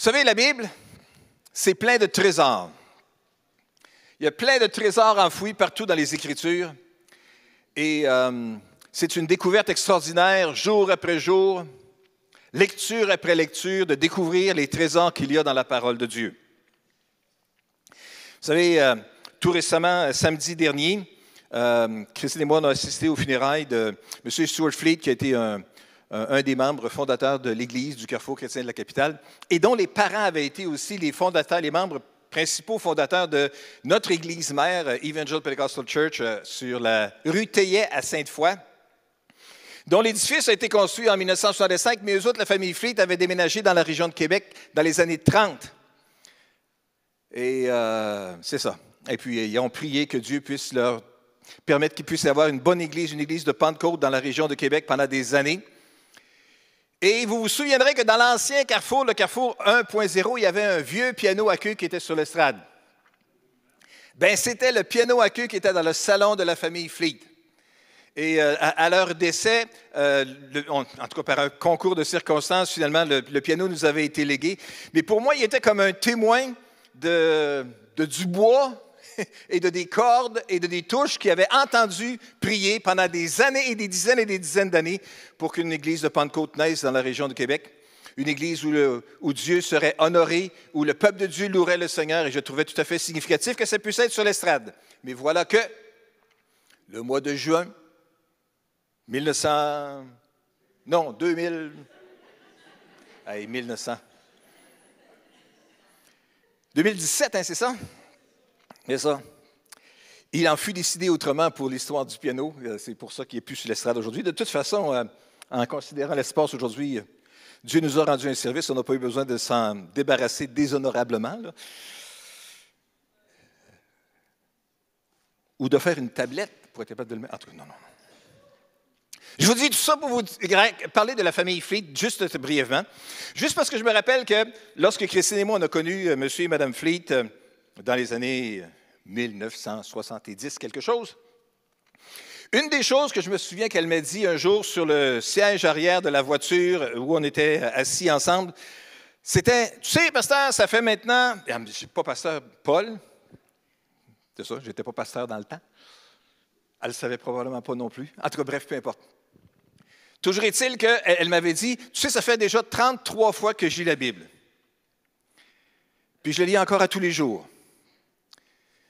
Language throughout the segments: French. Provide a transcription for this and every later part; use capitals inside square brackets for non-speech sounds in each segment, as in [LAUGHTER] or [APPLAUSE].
Savez, la Bible, c'est plein de trésors. Il y a plein de trésors enfouis partout dans les Écritures. Et euh, c'est une découverte extraordinaire, jour après jour, lecture après lecture, de découvrir les trésors qu'il y a dans la parole de Dieu. Vous savez, euh, tout récemment, samedi dernier, euh, Christine et moi, on a assisté aux funérailles de M. Stuart Fleet, qui a été un, un des membres fondateurs de l'Église du Carrefour chrétien de la capitale, et dont les parents avaient été aussi les fondateurs, les membres principaux fondateurs de notre Église mère, Evangel Pentecostal Church, euh, sur la rue Théier à Sainte-Foy, dont l'édifice a été construit en 1965, mais eux autres, la famille Fleet, avait déménagé dans la région de Québec dans les années 30. Et euh, c'est ça. Et puis, ils ont prié que Dieu puisse leur permettre qu'ils puissent avoir une bonne église, une église de Pentecôte dans la région de Québec pendant des années. Et vous vous souviendrez que dans l'ancien carrefour, le carrefour 1.0, il y avait un vieux piano à queue qui était sur l'estrade. Ben, c'était le piano à queue qui était dans le salon de la famille Fleet. Et euh, à, leur décès, euh, en tout cas par un concours de circonstances, finalement, le, piano nous avait été légué. Mais pour moi, il était comme un témoin de, de du bois [LAUGHS] et de des cordes et de des touches qui avaient entendu prier pendant des années et des dizaines et des dizaines d'années pour qu'une église de Pentecôte naisse dans la région de Québec. Une église où, Dieu serait honoré, où le peuple de Dieu louerait le Seigneur, et je trouvais tout à fait significatif que ça puisse être sur l'estrade. Mais voilà que le mois de juin 1900, non, 2000, hey, 1900, 2017, hein, c'est ça? C'est ça. Il en fut décidé autrement pour l'histoire du piano. Euh, c'est pour ça qu'il n'est plus sur l'estrade aujourd'hui. De toute façon, euh, en considérant l'espace aujourd'hui, Dieu nous a rendu un service. On n'a pas eu besoin de s'en débarrasser déshonorablement. Ou de faire une tablette pour être capable de le mettre. En tout cas, non, non, non. Je vous dis tout ça pour vous parler de la famille Fleet, juste brièvement. Juste parce que je me rappelle que lorsque Christine et moi, on a connu euh, M. et Mme Fleet dans les années 1970 quelque chose. Une des choses que je me souviens qu'elle m'a dit un jour sur le siège arrière de la voiture où on était assis ensemble, c'était, tu sais, pasteur, ça fait maintenant, je ne suis pas pasteur Paul, c'est ça, je n'étais pas pasteur dans le temps. Elle ne savait probablement pas non plus. En tout cas, bref, peu importe. Toujours est-il qu'elle elle, m'avait dit, tu sais, ça fait déjà 33 fois que je lis la Bible. Puis je la lis encore à tous les jours.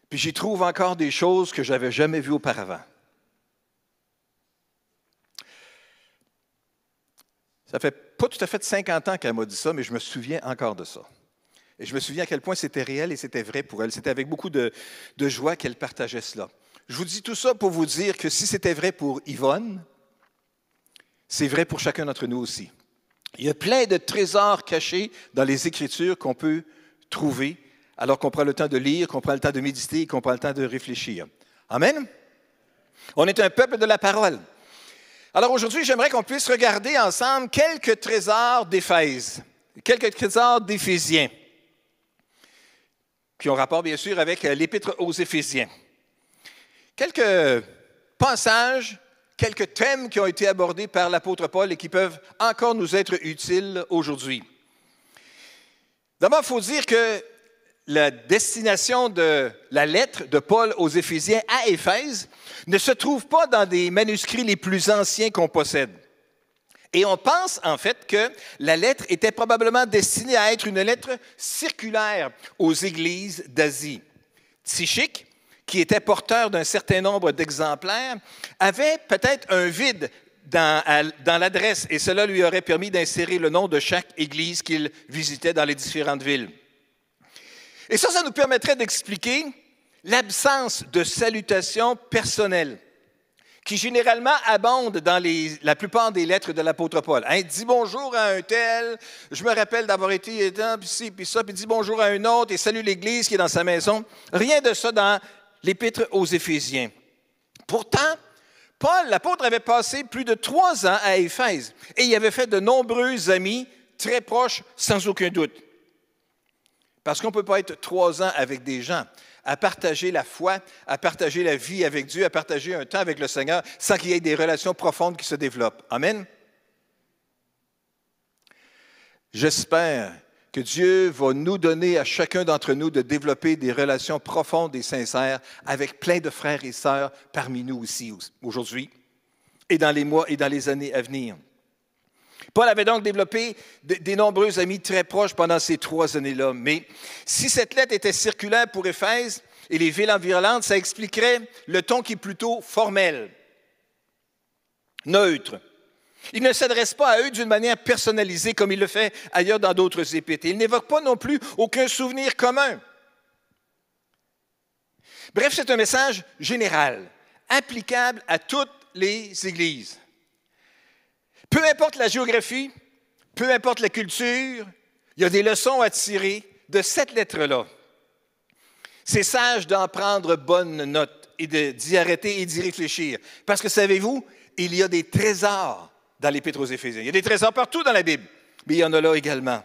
Puis j'y trouve encore des choses que je n'avais jamais vues auparavant. Ça fait pas tout à fait 50 ans qu'elle m'a dit ça, mais je me souviens encore de ça. Et je me souviens à quel point c'était réel et c'était vrai pour elle. C'était avec beaucoup de, de joie qu'elle partageait cela. Je vous dis tout ça pour vous dire que si c'était vrai pour Yvonne, c'est vrai pour chacun d'entre nous aussi. Il y a plein de trésors cachés dans les Écritures qu'on peut trouver alors qu'on prend le temps de lire, qu'on prend le temps de méditer, qu'on prend le temps de réfléchir. Amen? On est un peuple de la parole. Alors aujourd'hui, j'aimerais qu'on puisse regarder ensemble quelques trésors d'Éphèse, quelques trésors d'Éphésiens, qui ont rapport bien sûr avec l'épître aux Éphésiens. Quelques passages, quelques thèmes qui ont été abordés par l'apôtre Paul et qui peuvent encore nous être utiles aujourd'hui. D'abord, il faut dire que la destination de la lettre de Paul aux Éphésiens à Éphèse ne se trouve pas dans des manuscrits les plus anciens qu'on possède. Et on pense en fait que la lettre était probablement destinée à être une lettre circulaire aux églises d'Asie. Tychique, qui était porteur d'un certain nombre d'exemplaires, avait peut-être un vide dans l'adresse et cela lui aurait permis d'insérer le nom de chaque église qu'il visitait dans les différentes villes. Et ça, ça nous permettrait d'expliquer l'absence de salutation personnelle qui généralement abonde dans la plupart des lettres de l'apôtre Paul. Hein, dis bonjour à un tel, je me rappelle d'avoir été dans, puis ci, puis ça, puis dis bonjour à un autre et salue l'Église qui est dans sa maison. Rien de ça dans l'épître aux Éphésiens. Pourtant, Paul, l'apôtre, avait passé plus de trois ans à Éphèse et il avait fait de nombreux amis très proches, sans aucun doute. Parce qu'on ne peut pas être trois ans avec des gens, à partager la foi, à partager la vie avec Dieu, à partager un temps avec le Seigneur, sans qu'il y ait des relations profondes qui se développent. Amen. J'espère que Dieu va nous donner à chacun d'entre nous de développer des relations profondes et sincères avec plein de frères et sœurs parmi nous aussi aujourd'hui et dans les mois et dans les années à venir. Paul avait donc développé des nombreux amis très proches pendant ces trois années-là. Mais si cette lettre était circulaire pour Éphèse et les villes environnantes, ça expliquerait le ton qui est plutôt formel, neutre, il ne s'adresse pas à eux d'une manière personnalisée comme il le fait ailleurs dans d'autres épîtres. Il n'évoque pas non plus aucun souvenir commun. Bref, c'est un message général, applicable à toutes les églises. Peu importe la géographie, peu importe la culture, il y a des leçons à tirer de cette lettre-là. C'est sage d'en prendre bonne note et d'y arrêter et d'y réfléchir. Parce que savez-vous, il y a des trésors dans l'Épître aux Éphésiens. Il y a des trésors partout dans la Bible, mais il y en a là également.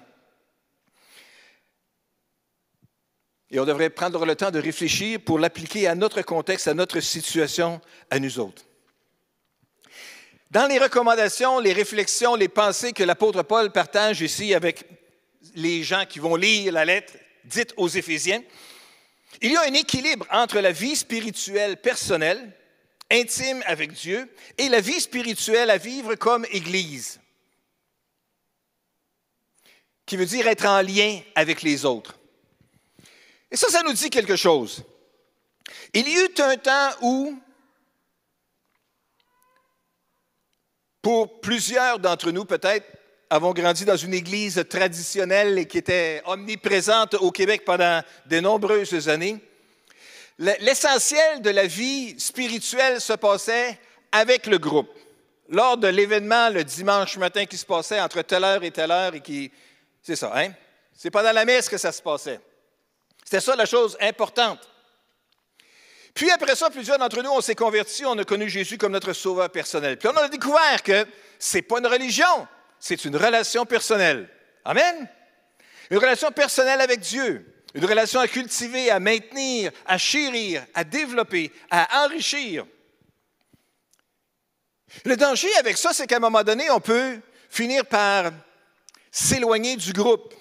Et on devrait prendre le temps de réfléchir pour l'appliquer à notre contexte, à notre situation, à nous autres. Dans les recommandations, les réflexions, les pensées que l'apôtre Paul partage ici avec les gens qui vont lire la lettre dite aux Éphésiens, il y a un équilibre entre la vie spirituelle personnelle intime avec Dieu et la vie spirituelle à vivre comme Église, qui veut dire être en lien avec les autres. Et ça, ça nous dit quelque chose. Il y eut un temps où, pour plusieurs d'entre nous peut-être, avons grandi dans une église traditionnelle et qui était omniprésente au Québec pendant de nombreuses années, L'essentiel de la vie spirituelle se passait avec le groupe. Lors de l'événement le dimanche matin qui se passait entre telle heure et telle heure et qui. C'est ça, hein? C'est pas dans la messe que ça se passait. C'était ça la chose importante. Puis après ça, plusieurs d'entre nous, on s'est convertis, on a connu Jésus comme notre sauveur personnel. Puis on a découvert que ce n'est pas une religion, c'est une relation personnelle. Amen? Une relation personnelle avec Dieu. Une relation à cultiver, à maintenir, à chérir, à développer, à enrichir. Le danger avec ça, c'est qu'à un moment donné, on peut finir par s'éloigner du groupe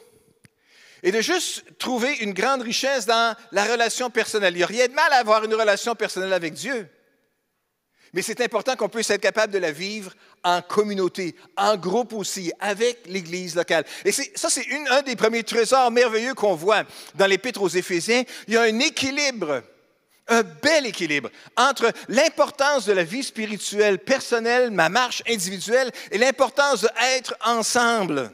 et de juste trouver une grande richesse dans la relation personnelle. Il n'y a rien de mal à avoir une relation personnelle avec Dieu. Mais c'est important qu'on puisse être capable de la vivre en communauté, en groupe aussi, avec l'Église locale. Et ça, c'est un des premiers trésors merveilleux qu'on voit dans l'Épître aux Éphésiens. Il y a un équilibre, un bel équilibre entre l'importance de la vie spirituelle personnelle, ma marche individuelle, et l'importance d'être ensemble.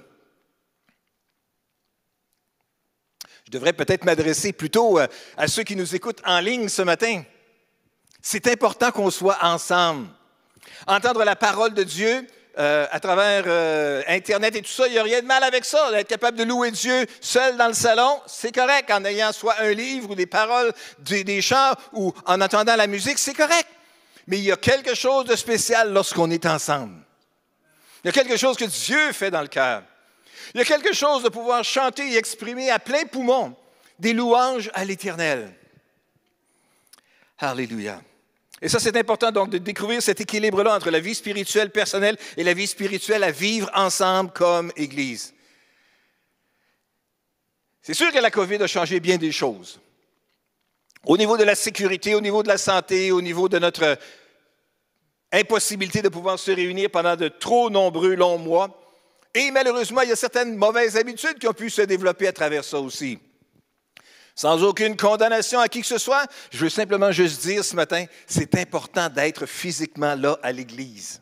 Je devrais peut-être m'adresser plutôt euh, à ceux qui nous écoutent en ligne ce matin. C'est important qu'on soit ensemble. Entendre la parole de Dieu euh, à travers euh, Internet et tout ça, il n'y a rien de mal avec ça. D'être capable de louer Dieu seul dans le salon, c'est correct. En ayant soit un livre ou des paroles, des, des chants ou en entendant la musique, c'est correct. Mais il y a quelque chose de spécial lorsqu'on est ensemble. Il y a quelque chose que Dieu fait dans le cœur. Il y a quelque chose de pouvoir chanter et exprimer à plein poumon des louanges à l'Éternel. Alléluia. Et ça, c'est important donc de découvrir cet équilibre-là entre la vie spirituelle personnelle et la vie spirituelle à vivre ensemble comme Église. C'est sûr que la COVID a changé bien des choses. Au niveau de la sécurité, au niveau de la santé, au niveau de notre impossibilité de pouvoir se réunir pendant de trop nombreux longs mois. Et malheureusement, il y a certaines mauvaises habitudes qui ont pu se développer à travers ça aussi sans aucune condamnation à qui que ce soit. Je veux simplement juste dire ce matin, c'est important d'être physiquement là à l'Église.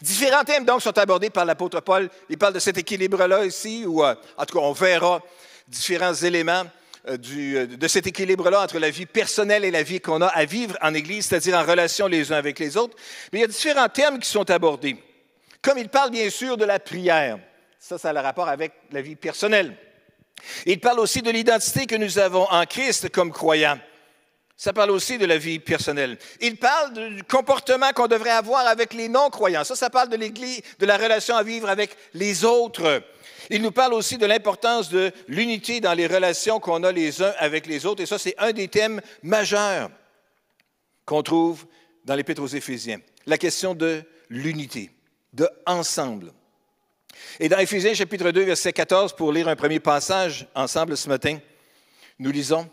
Différents thèmes donc sont abordés par l'apôtre Paul. Il parle de cet équilibre-là ici, ou euh, en tout cas, on verra différents éléments euh, euh, de cet équilibre-là entre la vie personnelle et la vie qu'on a à vivre en Église, c'est-à-dire en relation les uns avec les autres. Mais il y a différents thèmes qui sont abordés. Comme il parle bien sûr de la prière, ça, ça a le rapport avec la vie personnelle. Il parle aussi de l'identité que nous avons en Christ comme croyants. Ça parle aussi de la vie personnelle. Il parle du comportement qu'on devrait avoir avec les non-croyants. Ça, ça parle de l'Église, de la relation à vivre avec les autres. Il nous parle aussi de l'importance de l'unité dans les relations qu'on a les uns avec les autres. Et ça, c'est un des thèmes majeurs qu'on trouve dans l'Épître aux Éphésiens. La question de l'unité, de ensemble. Et dans Éphésiens chapitre 2, verset 14, pour lire un premier passage ensemble ce matin, nous lisons,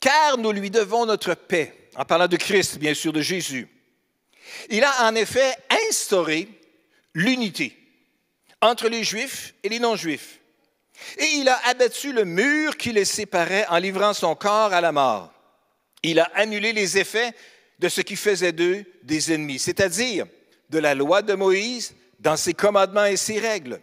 Car nous lui devons notre paix, en parlant de Christ, bien sûr, de Jésus. Il a en effet instauré l'unité entre les Juifs et les non-Juifs. Et il a abattu le mur qui les séparait en livrant son corps à la mort. Il a annulé les effets de ce qui faisait d'eux des ennemis, c'est-à-dire de la loi de Moïse dans ses commandements et ses règles.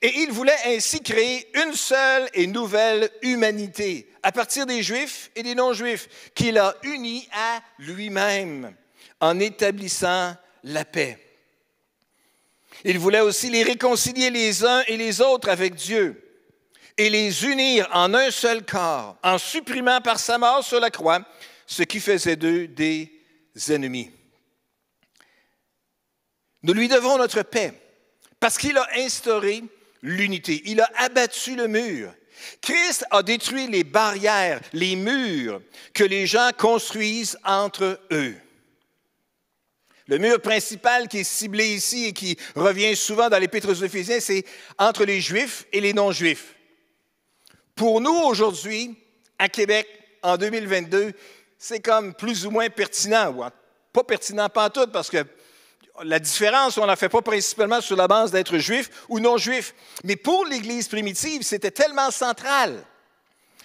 Et il voulait ainsi créer une seule et nouvelle humanité à partir des Juifs et des non-Juifs qu'il a unis à lui-même en établissant la paix. Il voulait aussi les réconcilier les uns et les autres avec Dieu et les unir en un seul corps, en supprimant par sa mort sur la croix ce qui faisait d'eux des ennemis. Nous lui devons notre paix parce qu'il a instauré l'unité, il a abattu le mur. Christ a détruit les barrières, les murs que les gens construisent entre eux. Le mur principal qui est ciblé ici et qui revient souvent dans l'Épître aux Éphésiens, c'est entre les Juifs et les non-Juifs. Pour nous, aujourd'hui, à Québec, en 2022, c'est comme plus ou moins pertinent, ou pas pertinent pas tout, parce que la différence, on ne la fait pas principalement sur la base d'être juif ou non juif. Mais pour l'Église primitive, c'était tellement central.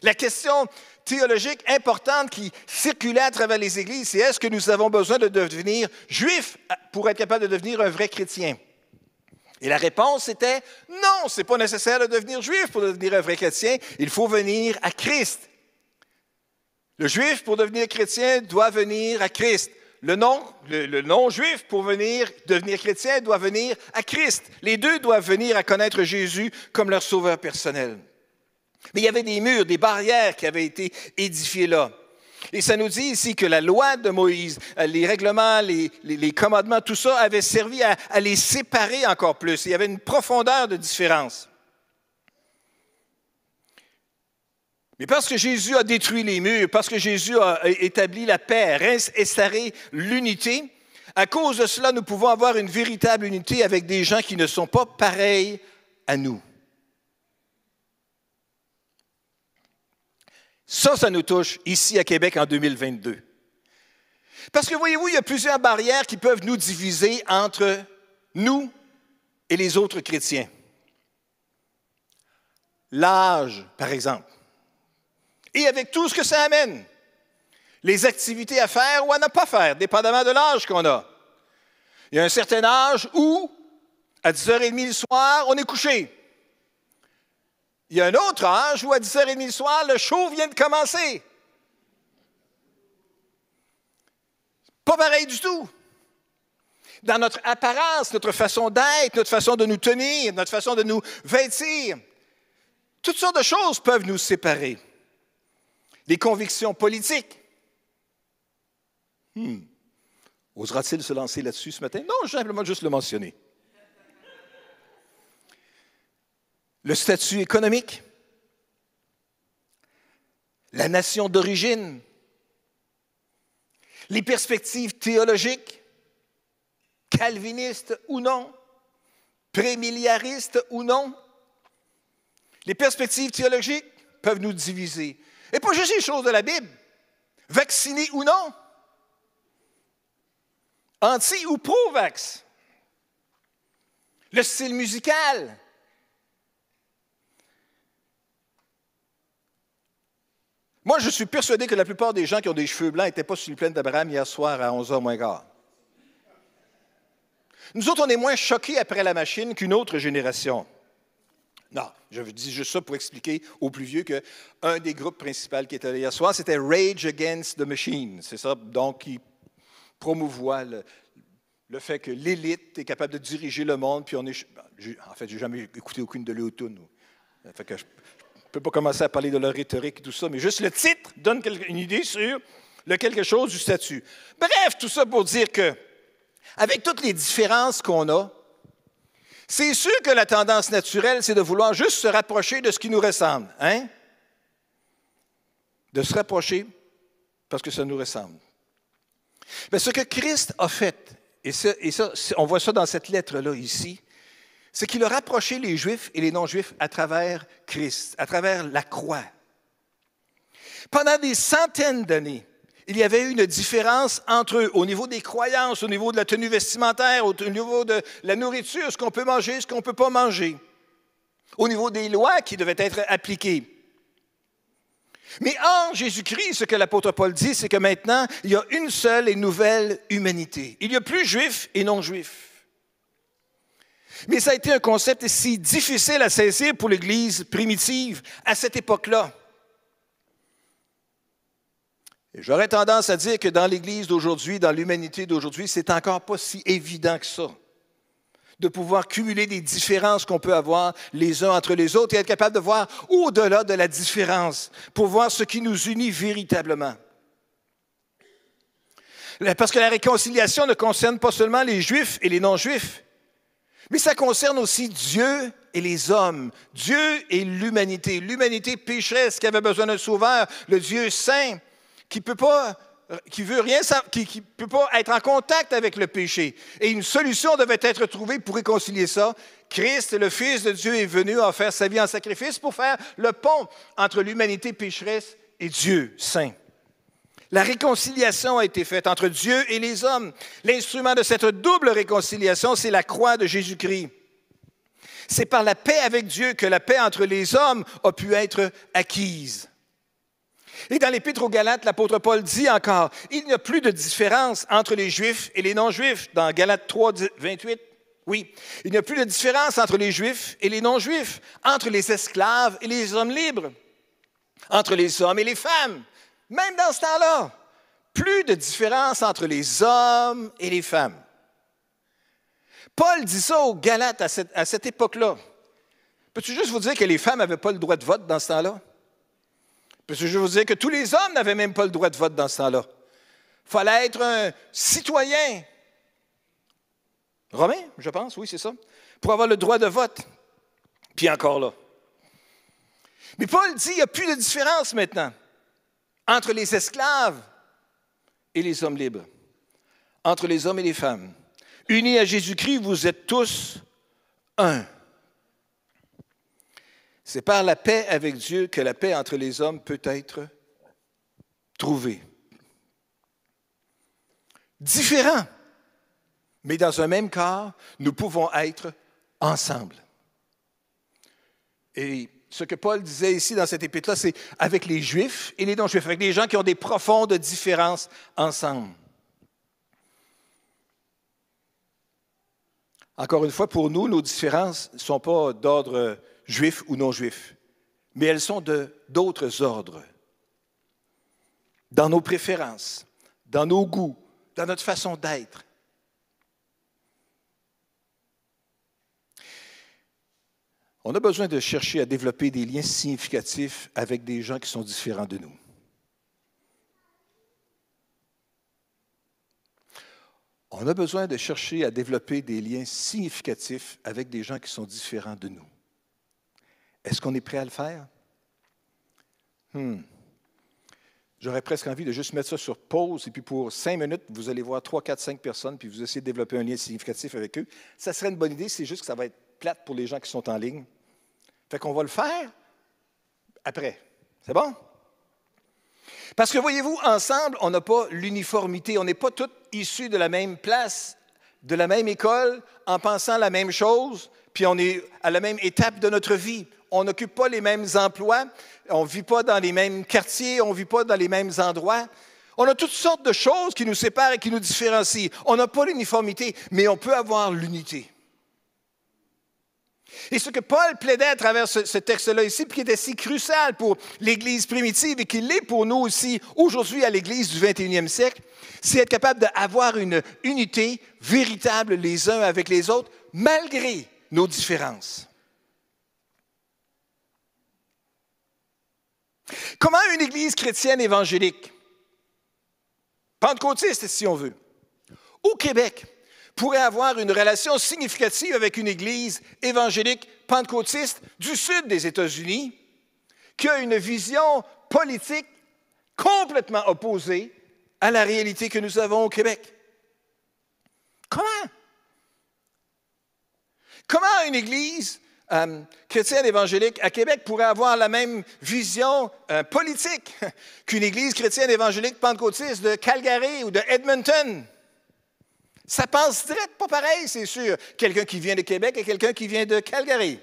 La question théologique importante qui circulait à travers les églises, c'est est-ce que nous avons besoin de devenir juifs pour être capable de devenir un vrai chrétien? Et la réponse était non, ce n'est pas nécessaire de devenir juif pour devenir un vrai chrétien, il faut venir à Christ. Le juif, pour devenir chrétien, doit venir à Christ. Le non, le, non-juif, pour venir devenir chrétien, doit venir à Christ. Les deux doivent venir à connaître Jésus comme leur sauveur personnel. Mais il y avait des murs, des barrières qui avaient été édifiées là. Et ça nous dit ici que la loi de Moïse, euh, les règlements, les, commandements, tout ça avait servi à, les séparer encore plus. Il y avait une profondeur de différence. Mais parce que Jésus a détruit les murs, parce que Jésus a établi la paix, instauré l'unité, à cause de cela, nous pouvons avoir une véritable unité avec des gens qui ne sont pas pareils à nous. Ça, ça nous touche ici à Québec en 2022. Parce que voyez-vous, il y a plusieurs barrières qui peuvent nous diviser entre nous et les autres chrétiens. L'âge, par exemple. Et avec tout ce que ça amène. Les activités à faire ou à ne pas faire, dépendamment de l'âge qu'on a. Il y a un certain âge où, à 10h30 le soir, on est couché. Il y a un autre âge où à 10h30 le soir, le show vient de commencer. Pas pareil du tout. Dans notre apparence, notre façon d'être, notre façon de nous tenir, notre façon de nous vêtir, toutes sortes de choses peuvent nous séparer. Des convictions politiques. Hmm. Osera-t-il se lancer là-dessus ce matin? Non, simplement juste le mentionner. le statut économique, la nation d'origine, les perspectives théologiques, calvinistes ou non, prémilliaristes ou non. Les perspectives théologiques peuvent nous diviser. Et pas juste les choses de la Bible, vaccinés ou non, anti ou pro-vax, le style musical, Moi, je suis persuadé que la plupart des gens qui ont des cheveux blancs n'étaient pas sur le plaine d'Abraham hier soir à 11h moins quart. Nous autres, on est moins choqués après la machine qu'une autre génération. Non, je dis juste ça pour expliquer aux plus vieux qu'un des groupes principaux qui était là hier soir, c'était Rage Against the Machine. C'est ça, donc, qui promouvoit le, fait que l'élite est capable de diriger le monde, puis on est... En fait, j'ai jamais écouté aucune de que je, ne peux pas commencer à parler de leur rhétorique et tout ça, mais juste le titre donne une idée sur le quelque chose du statut. Bref, tout ça pour dire que, avec toutes les différences qu'on a, c'est sûr que la tendance naturelle, c'est de vouloir juste se rapprocher de ce qui nous ressemble. Hein? De se rapprocher parce que ça nous ressemble. Mais ce que Christ a fait, et, ça, on voit ça dans cette lettre-là ici, c'est qu'il a rapproché les Juifs et les non-Juifs à travers Christ, à travers la croix. Pendant des centaines d'années, il y avait une différence entre eux au niveau des croyances, au niveau de la tenue vestimentaire, au niveau de la nourriture, ce qu'on peut manger, ce qu'on ne peut pas manger, au niveau des lois qui devaient être appliquées. Mais en Jésus-Christ, ce que l'apôtre Paul dit, c'est que maintenant, il y a une seule et nouvelle humanité. Il n'y a plus juifs et non-juifs. Mais ça a été un concept si difficile à saisir pour l'Église primitive à cette époque-là. J'aurais tendance à dire que dans l'Église d'aujourd'hui, dans l'humanité d'aujourd'hui, c'est encore pas si évident que ça de pouvoir cumuler des différences qu'on peut avoir les uns entre les autres et être capable de voir au-delà de la différence pour voir ce qui nous unit véritablement. Parce que la réconciliation ne concerne pas seulement les Juifs et les non-Juifs, mais ça concerne aussi Dieu et les hommes, Dieu et l'humanité, l'humanité pécheresse qui avait besoin d'un sauveur, le Dieu saint qui peut pas qui veut rien qui peut pas être en contact avec le péché. Et une solution devait être trouvée pour réconcilier ça. Christ, le Fils de Dieu, est venu en faire sa vie en sacrifice pour faire le pont entre l'humanité pécheresse et Dieu saint. La réconciliation a été faite entre Dieu et les hommes. L'instrument de cette double réconciliation, c'est la croix de Jésus-Christ. C'est par la paix avec Dieu que la paix entre les hommes a pu être acquise. Et dans l'Épître aux Galates, l'apôtre Paul dit encore, il n'y a plus de différence entre les Juifs et les non-Juifs. Dans Galates 3, 28, oui, il n'y a plus de différence entre les Juifs et les non-Juifs, entre les esclaves et les hommes libres, entre les hommes et les femmes. Même dans ce temps-là, plus de différence entre les hommes et les femmes. Paul dit ça aux Galates à cette, à cette époque-là. Peux-tu juste vous dire que les femmes n'avaient pas le droit de vote dans ce temps-là? Parce que je vous dire que tous les hommes n'avaient même pas le droit de vote dans ce temps-là. Il fallait être un citoyen. Romain, je pense, oui, c'est ça. Pour avoir le droit de vote. Puis encore là. Mais Paul dit qu'il n'y a plus de différence maintenant entre les esclaves et les hommes libres, entre les hommes et les femmes. Unis à Jésus-Christ, vous êtes tous un. C'est par la paix avec Dieu que la paix entre les hommes peut être trouvée. Différent, mais dans un même corps, nous pouvons être ensemble. Et ce que Paul disait ici dans cette épître-là, c'est avec les Juifs et les non-Juifs, avec des gens qui ont des profondes différences ensemble. Encore une fois, pour nous, nos différences ne sont pas d'ordre juifs ou non juifs, mais elles sont de d'autres ordres. Dans nos préférences, dans nos goûts, dans notre façon d'être. On a besoin de chercher à développer des liens significatifs avec des gens qui sont différents de nous. On a besoin de chercher à développer des liens significatifs avec des gens qui sont différents de nous. Est-ce qu'on est prêt à le faire? Hmm. J'aurais presque envie de juste mettre ça sur pause et puis pour cinq minutes, vous allez voir trois, quatre, cinq personnes puis vous essayez de développer un lien significatif avec eux. Ça serait une bonne idée, c'est juste que ça va être plate pour les gens qui sont en ligne. Fait qu'on va le faire après. C'est bon? Parce que voyez-vous, ensemble, on n'a pas l'uniformité. On n'est pas tous issus de la même place, de la même école, en pensant la même chose, puis on est à la même étape de notre vie on n'occupe pas les mêmes emplois, on ne vit pas dans les mêmes quartiers, on ne vit pas dans les mêmes endroits. On a toutes sortes de choses qui nous séparent et qui nous différencient. On n'a pas l'uniformité, mais on peut avoir l'unité. Et ce que Paul plaidait à travers ce, texte-là ici, puis qui était si crucial pour l'Église primitive et qui l'est pour nous aussi aujourd'hui à l'Église du 21e siècle, c'est être capable d'avoir une unité véritable les uns avec les autres, malgré nos différences. Comment une Église chrétienne évangélique, pentecôtiste si on veut, au Québec, pourrait avoir une relation significative avec une Église évangélique pentecôtiste du sud des États-Unis, qui a une vision politique complètement opposée à la réalité que nous avons au Québec? Comment? Comment une Église euh, chrétienne évangélique à Québec pourrait avoir la même vision euh, politique [LAUGHS] qu'une Église chrétienne évangélique pentecôtiste de Calgary ou de Edmonton? Ça passe direct pas pareil, c'est sûr. Quelqu'un qui vient de Québec et quelqu'un qui vient de Calgary.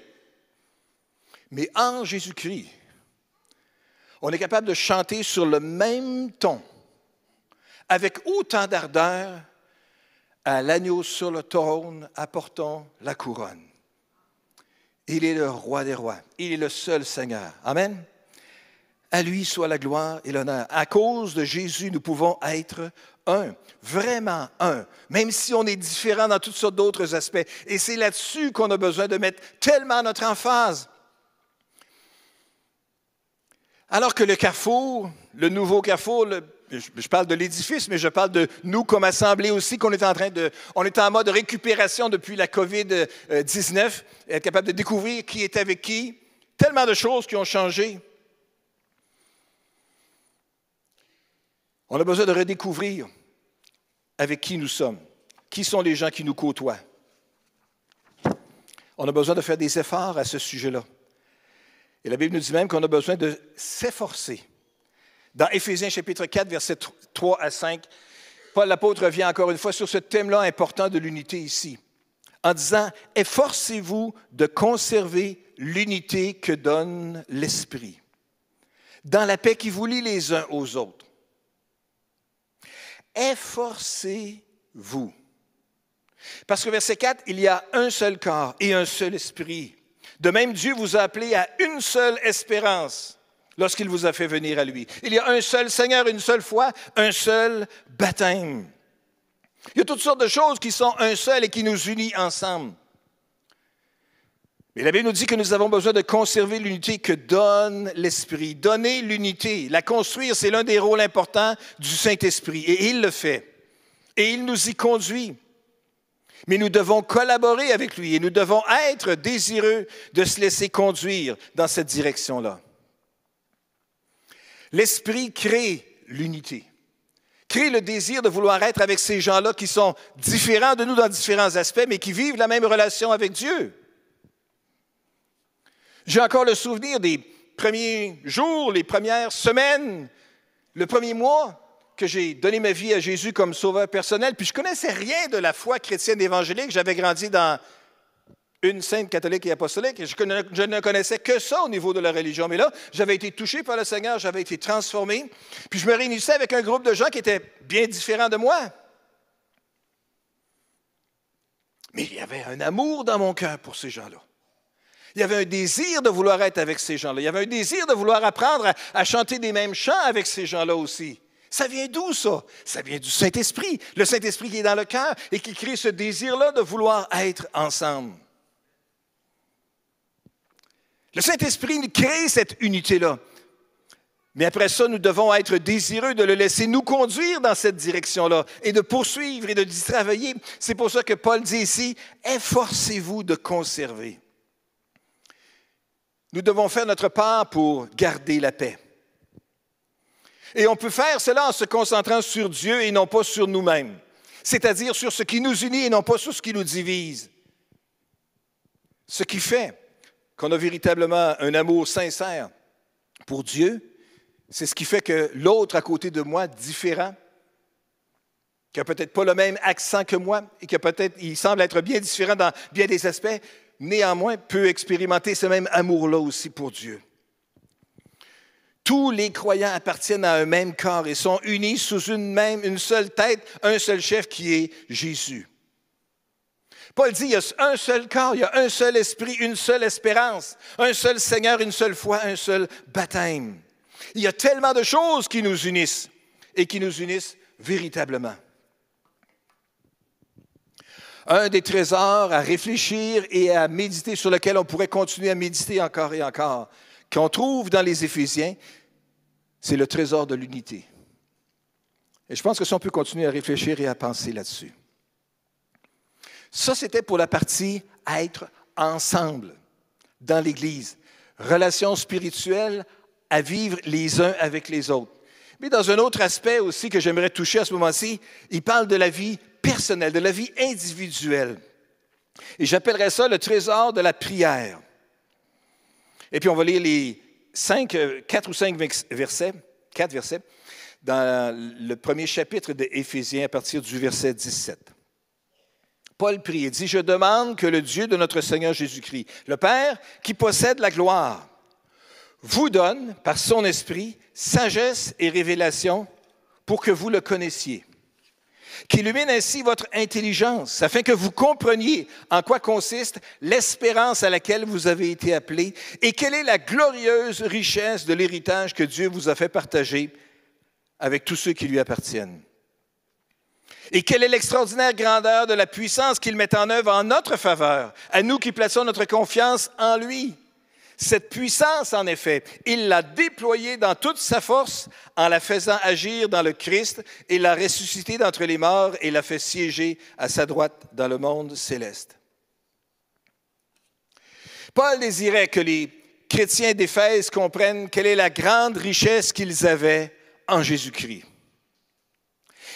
Mais en Jésus-Christ, on est capable de chanter sur le même ton, avec autant d'ardeur, à l'agneau sur le trône, apportons la couronne. Il est le roi des rois. Il est le seul Seigneur. Amen. À lui soit la gloire et l'honneur. À cause de Jésus, nous pouvons être un, vraiment un, même si on est différent dans toutes sortes d'autres aspects. Et c'est là-dessus qu'on a besoin de mettre tellement notre emphase. Alors que le carrefour, le nouveau carrefour, je parle de l'édifice, mais je parle de nous comme assemblée aussi, qu'on est en train de, on est en mode récupération depuis la COVID-19, être capable de découvrir qui est avec qui, tellement de choses qui ont changé. On a besoin de redécouvrir avec qui nous sommes, qui sont les gens qui nous côtoient? On a besoin de faire des efforts à ce sujet-là. Et la Bible nous dit même qu'on a besoin de s'efforcer. Dans Éphésiens chapitre 4, versets 3 à 5, Paul l'apôtre revient encore une fois sur ce thème-là important de l'unité ici, en disant, efforcez-vous de conserver l'unité que donne l'Esprit, dans la paix qui vous lie les uns aux autres efforcez-vous. Parce que verset 4, il y a un seul corps et un seul esprit. De même, Dieu vous a appelé à une seule espérance lorsqu'il vous a fait venir à lui. Il y a un seul Seigneur, une seule foi, un seul baptême. Il y a toutes sortes de choses qui sont un seul et qui nous unissent ensemble. Mais la Bible nous dit que nous avons besoin de conserver l'unité que donne l'Esprit. Donner l'unité, la construire, c'est l'un des rôles importants du Saint-Esprit. Et il le fait. Et il nous y conduit. Mais nous devons collaborer avec lui et nous devons être désireux de se laisser conduire dans cette direction-là. L'Esprit crée l'unité, crée le désir de vouloir être avec ces gens-là qui sont différents de nous dans différents aspects, mais qui vivent la même relation avec Dieu. J'ai encore le souvenir des premiers jours, les premières semaines, le premier mois que j'ai donné ma vie à Jésus comme sauveur personnel, puis je connaissais rien de la foi chrétienne évangélique. J'avais grandi dans une sainte catholique et apostolique, je, ne connaissais que ça au niveau de la religion. Mais là, j'avais été touché par le Seigneur, j'avais été transformé, puis je me réunissais avec un groupe de gens qui étaient bien différents de moi. Mais il y avait un amour dans mon cœur pour ces gens-là. Il y avait un désir de vouloir être avec ces gens-là. Il y avait un désir de vouloir apprendre à, chanter des mêmes chants avec ces gens-là aussi. Ça vient d'où ça? Ça vient du Saint-Esprit. Le Saint-Esprit qui est dans le cœur et qui crée ce désir-là de vouloir être ensemble. Le Saint-Esprit crée cette unité-là. Mais après ça, nous devons être désireux de le laisser nous conduire dans cette direction-là et de poursuivre et de travailler. C'est pour ça que Paul dit ici, efforcez-vous de conserver. Nous devons faire notre part pour garder la paix. Et on peut faire cela en se concentrant sur Dieu et non pas sur nous-mêmes, c'est-à-dire sur ce qui nous unit et non pas sur ce qui nous divise. Ce qui fait qu'on a véritablement un amour sincère pour Dieu, c'est ce qui fait que l'autre à côté de moi, différent, qui n'a peut-être pas le même accent que moi et qui peut-être, il semble être bien différent dans bien des aspects, néanmoins, peut expérimenter ce même amour-là aussi pour Dieu. Tous les croyants appartiennent à un même corps et sont unis sous une même, une seule tête, un seul chef qui est Jésus. Paul dit, il y a un seul corps, il y a un seul esprit, une seule espérance, un seul Seigneur, une seule foi, un seul baptême. Il y a tellement de choses qui nous unissent et qui nous unissent véritablement un des trésors à réfléchir et à méditer, sur lequel on pourrait continuer à méditer encore et encore, qu'on trouve dans les Éphésiens, c'est le trésor de l'unité. Et je pense que si on peut continuer à réfléchir et à penser là-dessus. Ça, c'était pour la partie être ensemble dans l'Église. Relation spirituelle à vivre les uns avec les autres. Mais dans un autre aspect aussi que j'aimerais toucher à ce moment-ci, il parle de la vie personnelle, de la vie individuelle. Et j'appellerais ça le trésor de la prière. Et puis on va lire les cinq, euh, quatre ou cinq versets, quatre versets, dans le premier chapitre de Éphésiens à partir du verset 17. Paul prie et dit, Je demande que le Dieu de notre Seigneur Jésus-Christ, le Père qui possède la gloire, vous donne, par son esprit, sagesse et révélation pour que vous le connaissiez qui illumine ainsi votre intelligence, afin que vous compreniez en quoi consiste l'espérance à laquelle vous avez été appelés et quelle est la glorieuse richesse de l'héritage que Dieu vous a fait partager avec tous ceux qui lui appartiennent. Et quelle est l'extraordinaire grandeur de la puissance qu'il met en œuvre en notre faveur, à nous qui plaçons notre confiance en lui. Cette puissance, en effet, il l'a déployée dans toute sa force en la faisant agir dans le Christ et l'a ressuscité d'entre les morts et l'a fait siéger à sa droite dans le monde céleste. Paul désirait que les chrétiens d'Éphèse comprennent quelle est la grande richesse qu'ils avaient en Jésus-Christ.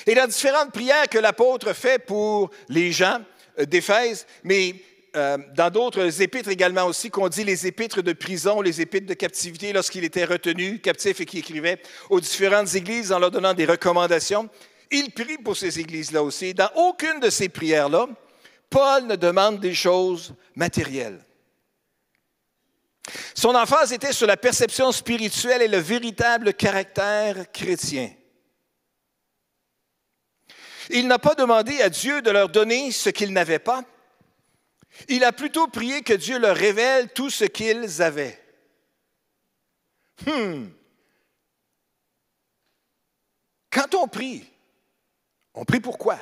Et a différentes prières que l'apôtre fait pour les gens d'Éphèse, mais euh, dans d'autres épîtres également aussi, qu'on dit les épîtres de prison, les épîtres de captivité, lorsqu'il était retenu, captif et qui écrivait aux différentes églises en leur donnant des recommandations. Il prie pour ces églises-là aussi. Dans aucune de ces prières-là, Paul ne demande des choses matérielles. Son emphase était sur la perception spirituelle et le véritable caractère chrétien. Il n'a pas demandé à Dieu de leur donner ce qu'ils n'avaient pas, il a plutôt prié que Dieu leur révèle tout ce qu'ils avaient. Hmm. Quand on prie, on prie pour quoi?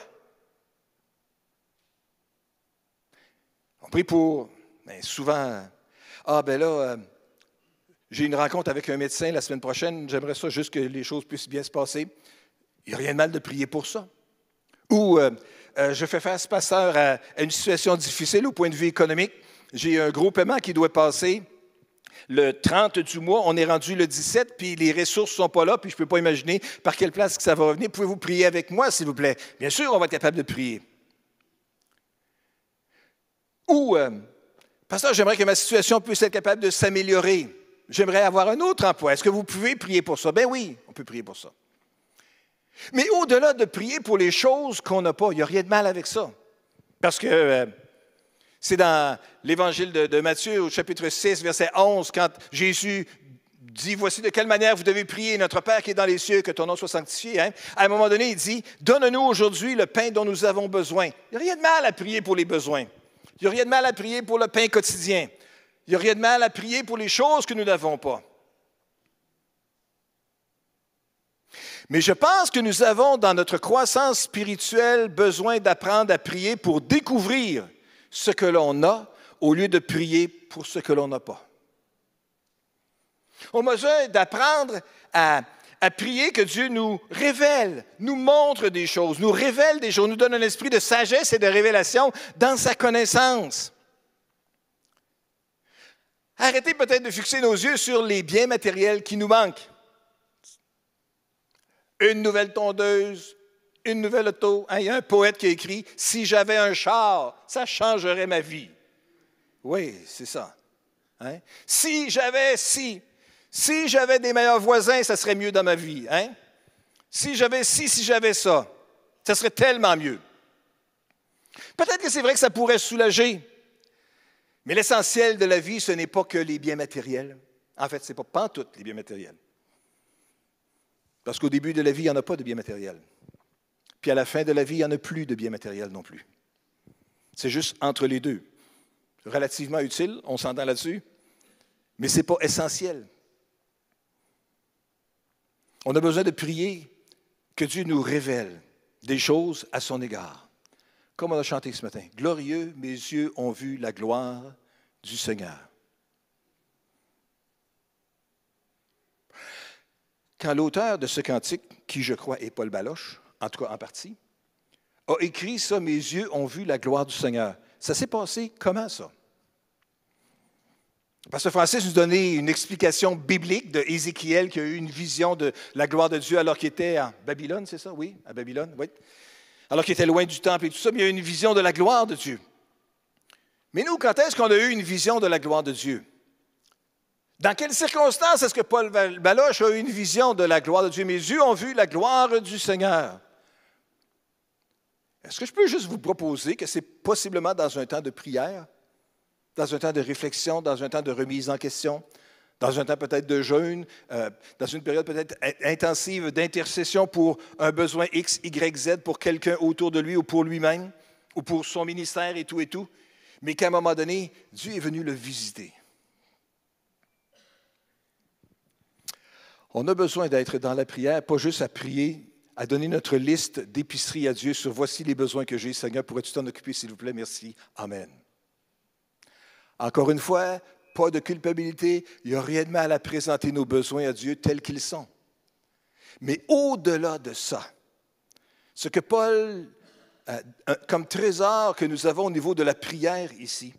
On prie pour, ben, souvent, ah ben là, euh, j'ai une rencontre avec un médecin la semaine prochaine, j'aimerais ça juste que les choses puissent bien se passer. Il n'y a rien de mal de prier pour ça. Ou euh, euh, je fais face, pasteur, à, une situation difficile au point de vue économique. J'ai un gros paiement qui doit passer le 30 du mois. On est rendu le 17, puis les ressources ne sont pas là, puis je ne peux pas imaginer par quelle place que ça va revenir. Pouvez-vous prier avec moi, s'il vous plaît? Bien sûr, on va être capable de prier. Ou, euh, pasteur, j'aimerais que ma situation puisse être capable de s'améliorer. J'aimerais avoir un autre emploi. Est-ce que vous pouvez prier pour ça? Ben oui, on peut prier pour ça. Mais au-delà de prier pour les choses qu'on n'a pas, il n'y a rien de mal avec ça. Parce que euh, c'est dans l'évangile de, Matthieu, au chapitre 6, verset 11, quand Jésus dit, voici de quelle manière vous devez prier, notre Père qui est dans les cieux, que ton nom soit sanctifié. Hein. À un moment donné, il dit, donne-nous aujourd'hui le pain dont nous avons besoin. Il n'y a rien de mal à prier pour les besoins. Il n'y a rien de mal à prier pour le pain quotidien. Il n'y a rien de mal à prier pour les choses que nous n'avons pas. Mais je pense que nous avons dans notre croissance spirituelle besoin d'apprendre à prier pour découvrir ce que l'on a au lieu de prier pour ce que l'on n'a pas. On a besoin d'apprendre à, prier que Dieu nous révèle, nous montre des choses, nous révèle des choses, nous donne un esprit de sagesse et de révélation dans sa connaissance. Arrêtez peut-être de fixer nos yeux sur les biens matériels qui nous manquent une nouvelle tondeuse, une nouvelle auto. Hein, il y a un poète qui a écrit Si j'avais un char, ça changerait ma vie. Oui, c'est ça. Hein? Si j'avais, si, si j'avais des meilleurs voisins, ça serait mieux dans ma vie. Hein? Si j'avais si, si j'avais ça, ça serait tellement mieux. Peut-être que c'est vrai que ça pourrait soulager, mais l'essentiel de la vie, ce n'est pas que les biens matériels. En fait, ce n'est pas pantoute les biens matériels. Parce qu'au début de la vie, il n'y en a pas de biens matériels. Puis à la fin de la vie, il n'y en a plus de biens matériels non plus. C'est juste entre les deux. Relativement utile, on s'entend là-dessus, mais ce n'est pas essentiel. On a besoin de prier que Dieu nous révèle des choses à son égard. Comme on a chanté ce matin, Glorieux, mes yeux ont vu la gloire du Seigneur. Quand l'auteur de ce cantique, qui je crois est Paul Baloche, en tout cas en partie, a écrit ça, mes yeux ont vu la gloire du Seigneur. Ça s'est passé comment ça? Pasteur Francis nous donnait une explication biblique de qui a eu une vision de la gloire de Dieu alors qu'il était à Babylone, c'est ça? Oui, à Babylone, oui. Alors qu'il était loin du temple et tout ça, mais il a eu une vision de la gloire de Dieu. Mais nous, quand est-ce qu'on a eu une vision de la gloire de Dieu? Dans quelles circonstances est-ce que Paul Baloche a eu une vision de la gloire de Dieu? Mes yeux ont vu la gloire du Seigneur. Est-ce que je peux juste vous proposer que c'est possiblement dans un temps de prière, dans un temps de réflexion, dans un temps de remise en question, dans un temps peut-être de jeûne, euh, dans une période peut-être intensive d'intercession pour un besoin X, Y, Z pour quelqu'un autour de lui ou pour lui-même, ou pour son ministère et tout et tout, mais qu'à un moment donné, Dieu est venu le visiter. On a besoin d'être dans la prière, pas juste à prier, à donner notre liste d'épicerie à Dieu sur voici les besoins que j'ai, Seigneur, pourrais-tu t'en occuper, s'il vous plaît? Merci. Amen. Encore une fois, pas de culpabilité, il n'y a rien de mal à présenter nos besoins à Dieu tels qu'ils sont. Mais au-delà de ça, ce que Paul, euh, comme trésor que nous avons au niveau de la prière ici,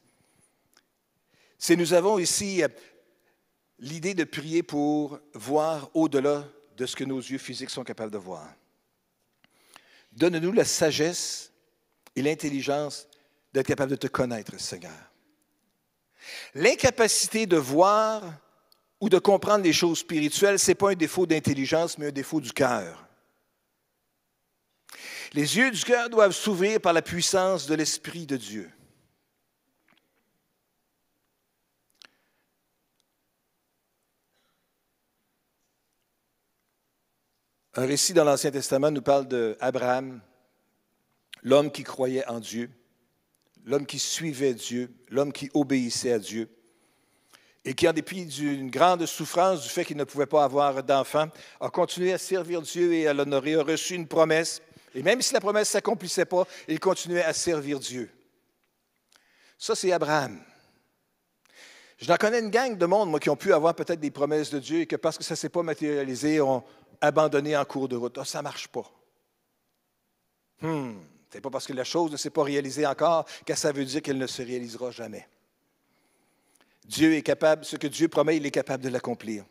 c'est nous avons ici euh, l'idée de prier pour voir au-delà de ce que nos yeux physiques sont capables de voir. Donne-nous la sagesse et l'intelligence d'être capable de te connaître, Seigneur. L'incapacité de voir ou de comprendre les choses spirituelles, ce n'est pas un défaut d'intelligence, mais un défaut du cœur. Les yeux du cœur doivent s'ouvrir par la puissance de l'Esprit de Dieu. Un récit dans l'Ancien Testament nous parle d'Abraham, l'homme qui croyait en Dieu, l'homme qui suivait Dieu, l'homme qui obéissait à Dieu, et qui, en dépit d'une grande souffrance du fait qu'il ne pouvait pas avoir d'enfant, a continué à servir Dieu et à l'honorer, a reçu une promesse, et même si la promesse ne s'accomplissait pas, il continuait à servir Dieu. Ça, c'est Abraham. Je n'en connais une gang de monde, moi, qui ont pu avoir peut-être des promesses de Dieu et que parce que ça ne s'est pas matérialisé, ont abandonné en cours de route. Ah, ça ne marche pas. Hmm. Ce n'est pas parce que la chose ne s'est pas réalisée encore que ça veut dire qu'elle ne se réalisera jamais. Dieu est capable, ce que Dieu promet, il est capable de l'accomplir.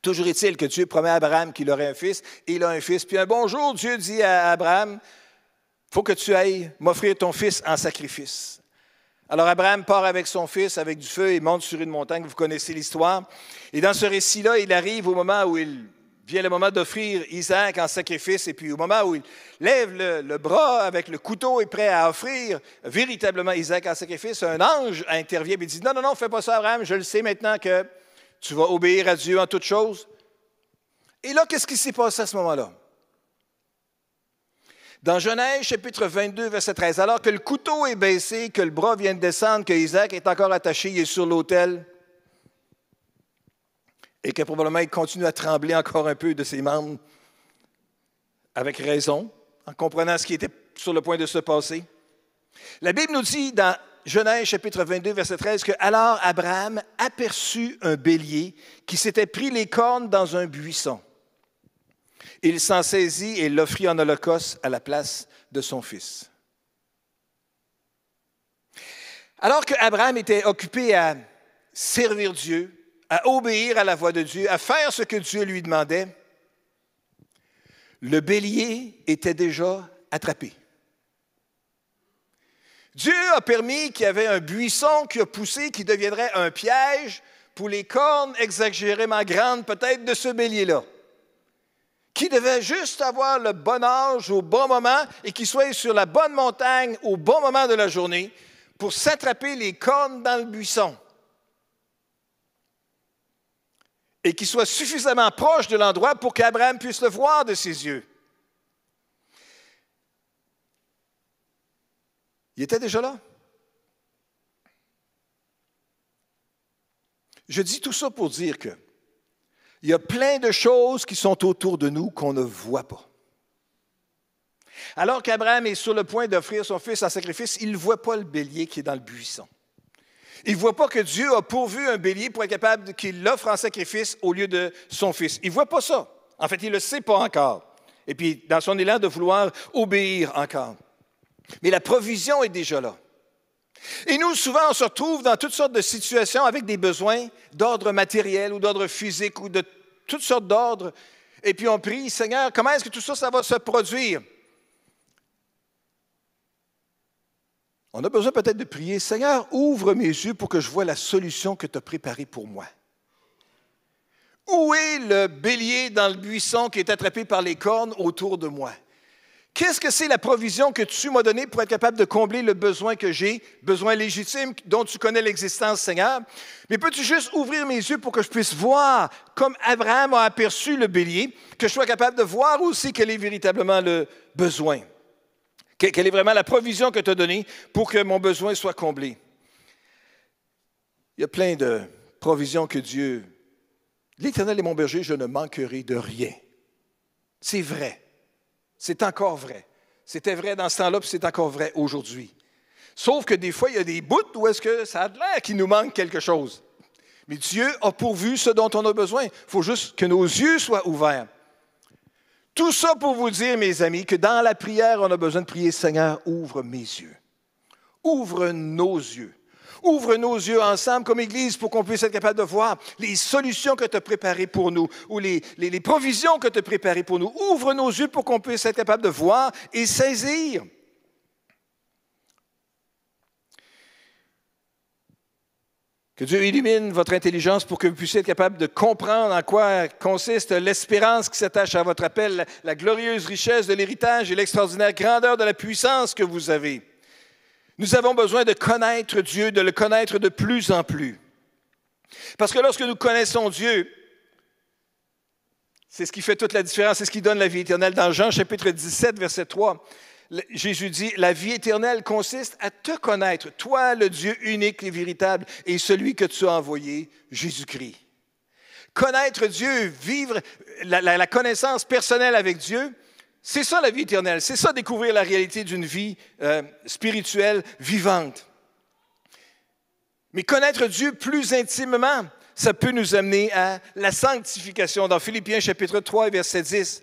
Toujours est-il que Dieu promet à Abraham qu'il aurait un fils, et il a un fils. Puis un bon jour, Dieu dit à Abraham, faut que tu ailles m'offrir ton fils en sacrifice. Alors Abraham part avec son fils, avec du feu, et monte sur une montagne, vous connaissez l'histoire. Et dans ce récit-là, il arrive au moment où il vient le moment d'offrir Isaac en sacrifice, et puis au moment où il lève le, bras avec le couteau et prêt à offrir véritablement Isaac en sacrifice, un ange intervient et dit, non, non, non, fais pas ça, Abraham, je le sais maintenant que tu vas obéir à Dieu en toutes choses. Et là, qu'est-ce qui s'est passé à ce moment-là? Dans Genèse chapitre 22, verset 13, alors que le couteau est baissé, que le bras vient de descendre, que Isaac est encore attaché, il est sur l'autel, et que probablement il continue à trembler encore un peu de ses membres, avec raison, en comprenant ce qui était sur le point de se passer. La Bible nous dit dans Genèse chapitre 22, verset 13, que alors Abraham aperçut un bélier qui s'était pris les cornes dans un buisson. Il s'en saisit et l'offrit en holocauste à la place de son fils. Alors que Abraham était occupé à servir Dieu, à obéir à la voix de Dieu, à faire ce que Dieu lui demandait, le bélier était déjà attrapé. Dieu a permis qu'il y avait un buisson qui a poussé, qui deviendrait un piège pour les cornes exagérément grandes peut-être de ce bélier-là, qui devait juste avoir le bon âge au bon moment et qui soit sur la bonne montagne au bon moment de la journée pour s'attraper les cornes dans le buisson. Et qu'il soit suffisamment proche de l'endroit pour qu'Abraham puisse le voir de ses yeux. Il était déjà là. Je dis tout ça pour dire que il y a plein de choses qui sont autour de nous qu'on ne voit pas. Alors qu'Abraham est sur le point d'offrir son fils en sacrifice, il ne voit pas le bélier qui est dans le buisson. Il ne voit pas que Dieu a pourvu un bélier pour être capable qu'il l'offre en sacrifice au lieu de son fils. Il ne voit pas ça. En fait, il ne le sait pas encore. Et puis, dans son élan de vouloir obéir encore. Mais la provision est déjà là. Et nous, souvent, on se retrouve dans toutes sortes de situations avec des besoins d'ordre matériel ou d'ordre physique ou de toutes sortes d'ordres. Et puis on prie, Seigneur, comment est-ce que tout ça, va se produire? On a besoin peut-être de prier, Seigneur, ouvre mes yeux pour que je vois la solution que tu as préparée pour moi. Où est le bélier dans le buisson qui est attrapé par les cornes autour de moi? Qu'est-ce que c'est la provision que tu m'as donnée pour être capable de combler le besoin que j'ai, besoin légitime dont tu connais l'existence, Seigneur? Mais peux-tu juste ouvrir mes yeux pour que je puisse voir, comme Abraham a aperçu le bélier, que je sois capable de voir aussi quel est véritablement le besoin? Quelle est vraiment la provision que tu as donnée pour que mon besoin soit comblé? Il y a plein de provisions que Dieu. L'Éternel est mon berger, je ne manquerai de rien. C'est vrai. C'est encore vrai. C'était vrai dans ce temps-là, puis c'est encore vrai aujourd'hui. Sauf que des fois, il y a des bouts où est-ce que ça a l'air qu'il nous manque quelque chose. Mais Dieu a pourvu ce dont on a besoin. Il faut juste que nos yeux soient ouverts. Tout ça pour vous dire, mes amis, que dans la prière, on a besoin de prier, Seigneur, ouvre mes yeux. Ouvre nos yeux. Ouvre nos yeux ensemble comme Église pour qu'on puisse être capable de voir les solutions que tu as préparées pour nous ou les, provisions que tu as préparées pour nous. Ouvre nos yeux pour qu'on puisse être capable de voir et saisir. Que Dieu illumine votre intelligence pour que vous puissiez être capable de comprendre en quoi consiste l'espérance qui s'attache à votre appel, la glorieuse richesse de l'héritage et l'extraordinaire grandeur de la puissance que vous avez. Nous avons besoin de connaître Dieu, de le connaître de plus en plus. Parce que lorsque nous connaissons Dieu, c'est ce qui fait toute la différence, c'est ce qui donne la vie éternelle. Dans Jean chapitre 17, verset 3, Jésus dit, la vie éternelle consiste à te connaître, toi le Dieu unique et véritable, et celui que tu as envoyé, Jésus-Christ. Connaître Dieu, vivre la, connaissance personnelle avec Dieu, c'est ça la vie éternelle, c'est ça découvrir la réalité d'une vie euh, spirituelle vivante. Mais connaître Dieu plus intimement, ça peut nous amener à la sanctification. Dans Philippiens chapitre 3, verset 10,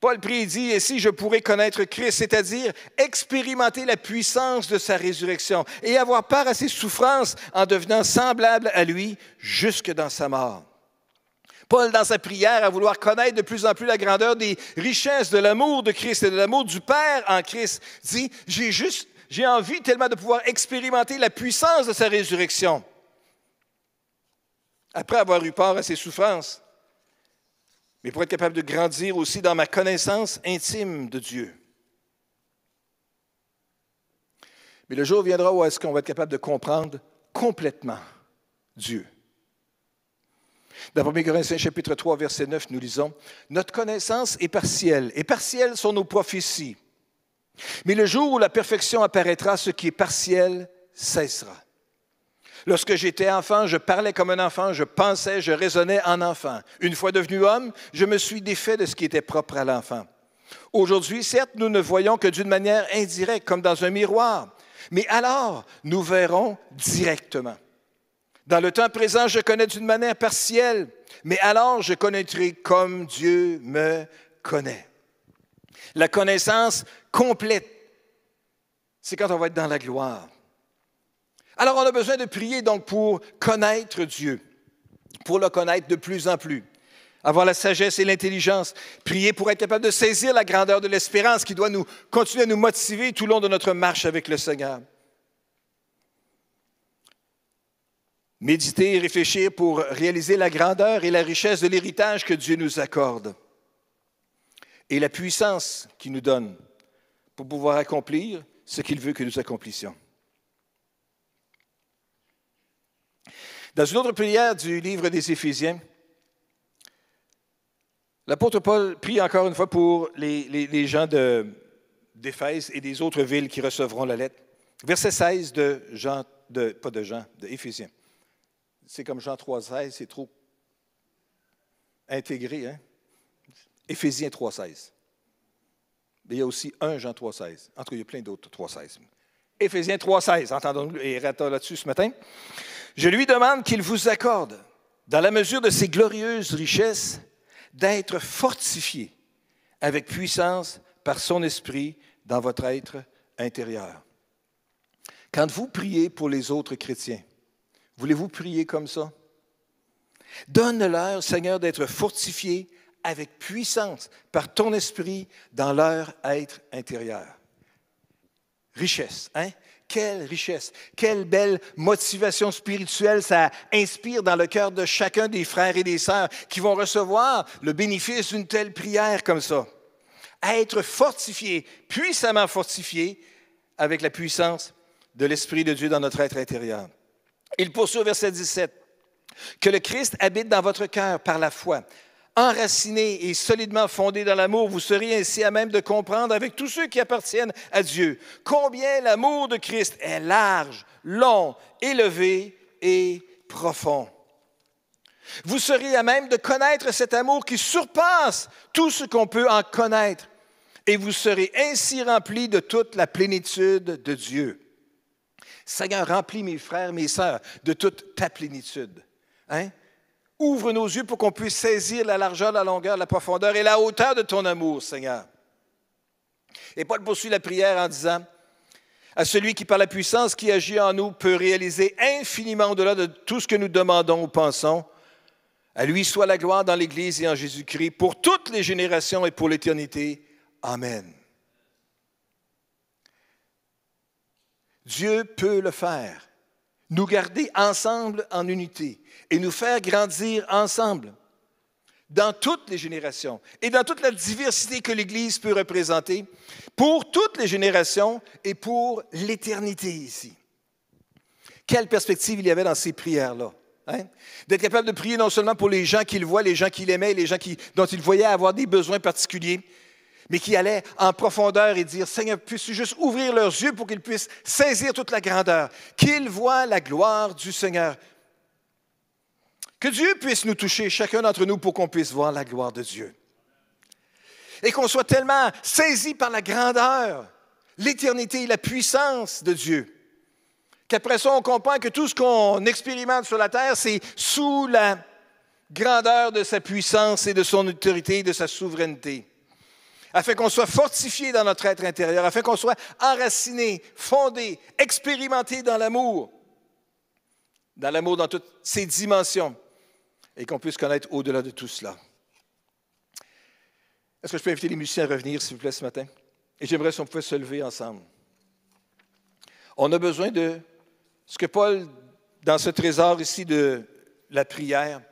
Paul prie et dit, et si je pourrais connaître Christ, c'est-à-dire expérimenter la puissance de sa résurrection et avoir part à ses souffrances en devenant semblable à lui jusque dans sa mort. Paul, dans sa prière, à vouloir connaître de plus en plus la grandeur des richesses de l'amour de Christ et de l'amour du Père en Christ, dit, j'ai juste, j'ai envie tellement de pouvoir expérimenter la puissance de sa résurrection. Après avoir eu part à ses souffrances, mais pour être capable de grandir aussi dans ma connaissance intime de Dieu. Mais le jour viendra où est-ce qu'on va être capable de comprendre complètement Dieu. Dans 1 Corinthiens chapitre 3, verset 9, nous lisons, Notre connaissance est partielle, et partielles sont nos prophéties. Mais le jour où la perfection apparaîtra, ce qui est partiel cessera. Lorsque j'étais enfant, je parlais comme un enfant, je pensais, je raisonnais en enfant. Une fois devenu homme, je me suis défait de ce qui était propre à l'enfant. Aujourd'hui, certes, nous ne voyons que d'une manière indirecte, comme dans un miroir, mais alors nous verrons directement. Dans le temps présent, je connais d'une manière partielle, mais alors je connaîtrai comme Dieu me connaît. La connaissance complète, c'est quand on va être dans la gloire. Alors on a besoin de prier donc pour connaître Dieu, pour le connaître de plus en plus, avoir la sagesse et l'intelligence, prier pour être capable de saisir la grandeur de l'espérance qui doit nous continuer à nous motiver tout au long de notre marche avec le Seigneur. Méditer et réfléchir pour réaliser la grandeur et la richesse de l'héritage que Dieu nous accorde et la puissance qu'il nous donne pour pouvoir accomplir ce qu'il veut que nous accomplissions. Dans une autre prière du livre des Éphésiens, l'apôtre Paul prie encore une fois pour les, gens d'Éphèse et des autres villes qui recevront la lettre. Verset 16 de Jean, de, pas de Jean, de c'est comme Jean 3,16, c'est trop intégré. Hein? Éphésiens 3,16. Mais il y a aussi un Jean 3,16. En tout cas, il y a plein d'autres 3,16. Éphésiens 3,16, entendons-nous et là-dessus ce matin. Je lui demande qu'il vous accorde, dans la mesure de ses glorieuses richesses, d'être fortifié avec puissance par son esprit dans votre être intérieur. Quand vous priez pour les autres chrétiens, Voulez-vous prier comme ça? Donne-leur, Seigneur, d'être fortifiés avec puissance par ton esprit dans leur être intérieur. richesse, hein? Quelle richesse, quelle belle motivation spirituelle ça inspire dans le cœur de chacun des frères et des sœurs qui vont recevoir le bénéfice d'une telle prière comme ça. Être fortifié, puissamment fortifié avec la puissance de l'Esprit de Dieu dans notre être intérieur. Il poursuit au verset 17. Que le Christ habite dans votre cœur par la foi. Enraciné et solidement fondé dans l'amour, vous serez ainsi à même de comprendre avec tous ceux qui appartiennent à Dieu combien l'amour de Christ est large, long, élevé et profond. Vous serez à même de connaître cet amour qui surpasse tout ce qu'on peut en connaître, et vous serez ainsi remplis de toute la plénitude de Dieu. Seigneur, remplis mes frères, mes sœurs de toute ta plénitude. Hein? Ouvre nos yeux pour qu'on puisse saisir la largeur, la longueur, la profondeur et la hauteur de ton amour, Seigneur. Et Paul poursuit la prière en disant, à celui qui, par la puissance qui agit en nous, peut réaliser infiniment au-delà de tout ce que nous demandons ou pensons, à lui soit la gloire dans l'Église et en Jésus-Christ pour toutes les générations et pour l'éternité. Amen. Dieu peut le faire nous garder ensemble en unité et nous faire grandir ensemble dans toutes les générations et dans toute la diversité que l'Église peut représenter, pour toutes les générations et pour l'éternité ici. Quelle perspective il y avait dans ces prières-là. Hein? D'être capable de prier non seulement pour les gens qu'il voit, les gens qu'il aimait, les gens dont il voyait avoir des besoins particuliers, mais qui allaient en profondeur et dire, Seigneur, puisses-tu juste ouvrir leurs yeux pour qu'ils puissent saisir toute la grandeur, qu'ils voient la gloire du Seigneur. Que Dieu puisse nous toucher, chacun d'entre nous, pour qu'on puisse voir la gloire de Dieu. Et qu'on soit tellement saisi par la grandeur, l'éternité et la puissance de Dieu, qu'après ça, on comprend que tout ce qu'on expérimente sur la terre, c'est sous la grandeur de sa puissance et de son autorité et de sa souveraineté afin qu'on soit fortifié dans notre être intérieur, afin qu'on soit enraciné, fondé, expérimenté dans l'amour, dans l'amour dans toutes ses dimensions, et qu'on puisse connaître au-delà de tout cela. Est-ce que je peux inviter les musiciens à revenir, s'il vous plaît, ce matin? Et j'aimerais si on pouvait se lever ensemble. On a besoin de ce que Paul, dans ce trésor ici de la prière,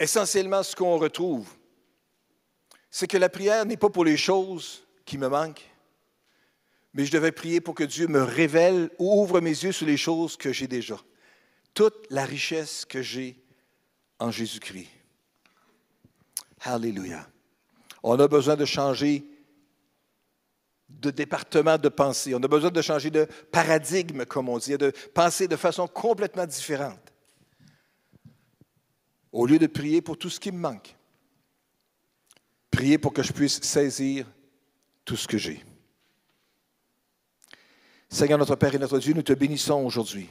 essentiellement ce qu'on retrouve c'est que la prière n'est pas pour les choses qui me manquent, mais je devais prier pour que Dieu me révèle ou ouvre mes yeux sur les choses que j'ai déjà. Toute la richesse que j'ai en Jésus-Christ. Alléluia. On a besoin de changer de département de pensée. On a besoin de changer de paradigme, comme on dit, de penser de façon complètement différente. Au lieu de prier pour tout ce qui me manque, Priez pour que je puisse saisir tout ce que j'ai. Seigneur notre Père et notre Dieu, nous te bénissons aujourd'hui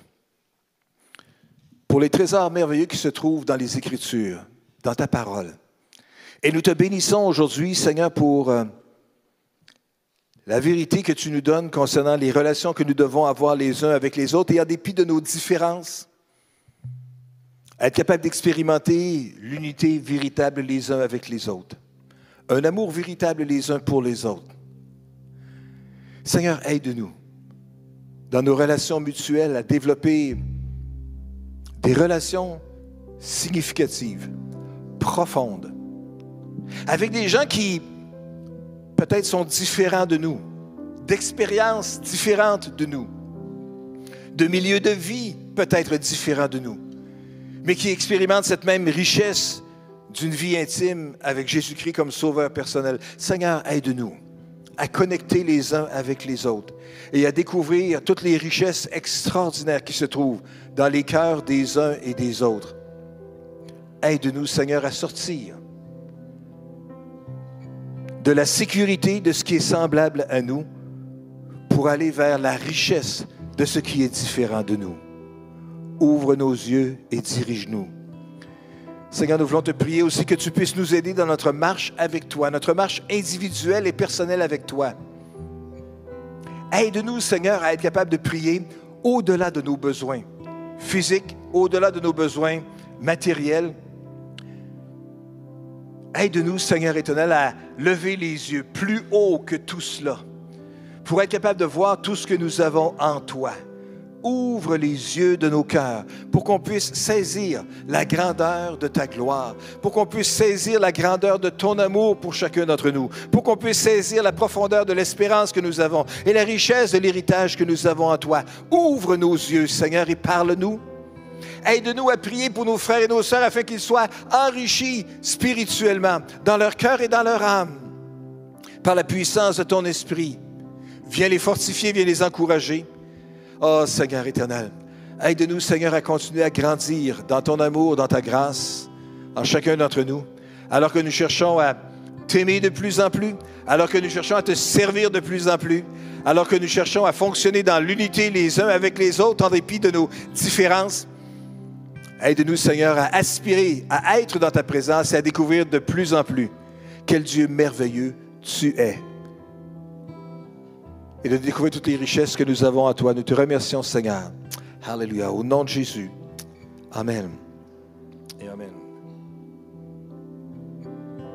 pour les trésors merveilleux qui se trouvent dans les Écritures, dans ta parole. Et nous te bénissons aujourd'hui, Seigneur, pour euh, la vérité que tu nous donnes concernant les relations que nous devons avoir les uns avec les autres et en dépit de nos différences, être capable d'expérimenter l'unité véritable les uns avec les autres un amour véritable les uns pour les autres. Seigneur, aide-nous dans nos relations mutuelles à développer des relations significatives, profondes, avec des gens qui peut-être sont différents de nous, d'expériences différentes de nous, de milieux de vie peut-être différents de nous, mais qui expérimentent cette même richesse d'une vie intime avec Jésus-Christ comme sauveur personnel. Seigneur, aide-nous à connecter les uns avec les autres et à découvrir toutes les richesses extraordinaires qui se trouvent dans les cœurs des uns et des autres. Aide-nous, Seigneur, à sortir de la sécurité de ce qui est semblable à nous pour aller vers la richesse de ce qui est différent de nous. Ouvre nos yeux et dirige-nous Seigneur, nous voulons te prier aussi que tu puisses nous aider dans notre marche avec toi, notre marche individuelle et personnelle avec toi. Aide-nous, Seigneur, à être capable de prier au-delà de nos besoins physiques, au-delà de nos besoins matériels. Aide-nous, Seigneur éternel, à lever les yeux plus haut que tout cela pour être capable de voir tout ce que nous avons en toi. Ouvre les yeux de nos cœurs pour qu'on puisse saisir la grandeur de ta gloire, pour qu'on puisse saisir la grandeur de ton amour pour chacun d'entre nous, pour qu'on puisse saisir la profondeur de l'espérance que nous avons et la richesse de l'héritage que nous avons en toi. Ouvre nos yeux, Seigneur, et parle-nous. Aide-nous à prier pour nos frères et nos sœurs afin qu'ils soient enrichis spirituellement dans leur cœur et dans leur âme par la puissance de ton esprit. Viens les fortifier, viens les encourager. Oh Seigneur éternel, aide-nous Seigneur à continuer à grandir dans ton amour, dans ta grâce, en chacun d'entre nous, alors que nous cherchons à t'aimer de plus en plus, alors que nous cherchons à te servir de plus en plus, alors que nous cherchons à fonctionner dans l'unité les uns avec les autres en dépit de nos différences. Aide-nous, Seigneur, à aspirer à être dans ta présence et à découvrir de plus en plus quel Dieu merveilleux tu es et de découvrir toutes les richesses que nous avons à toi. Nous te remercions, Seigneur. Alléluia. Au nom de Jésus. Amen.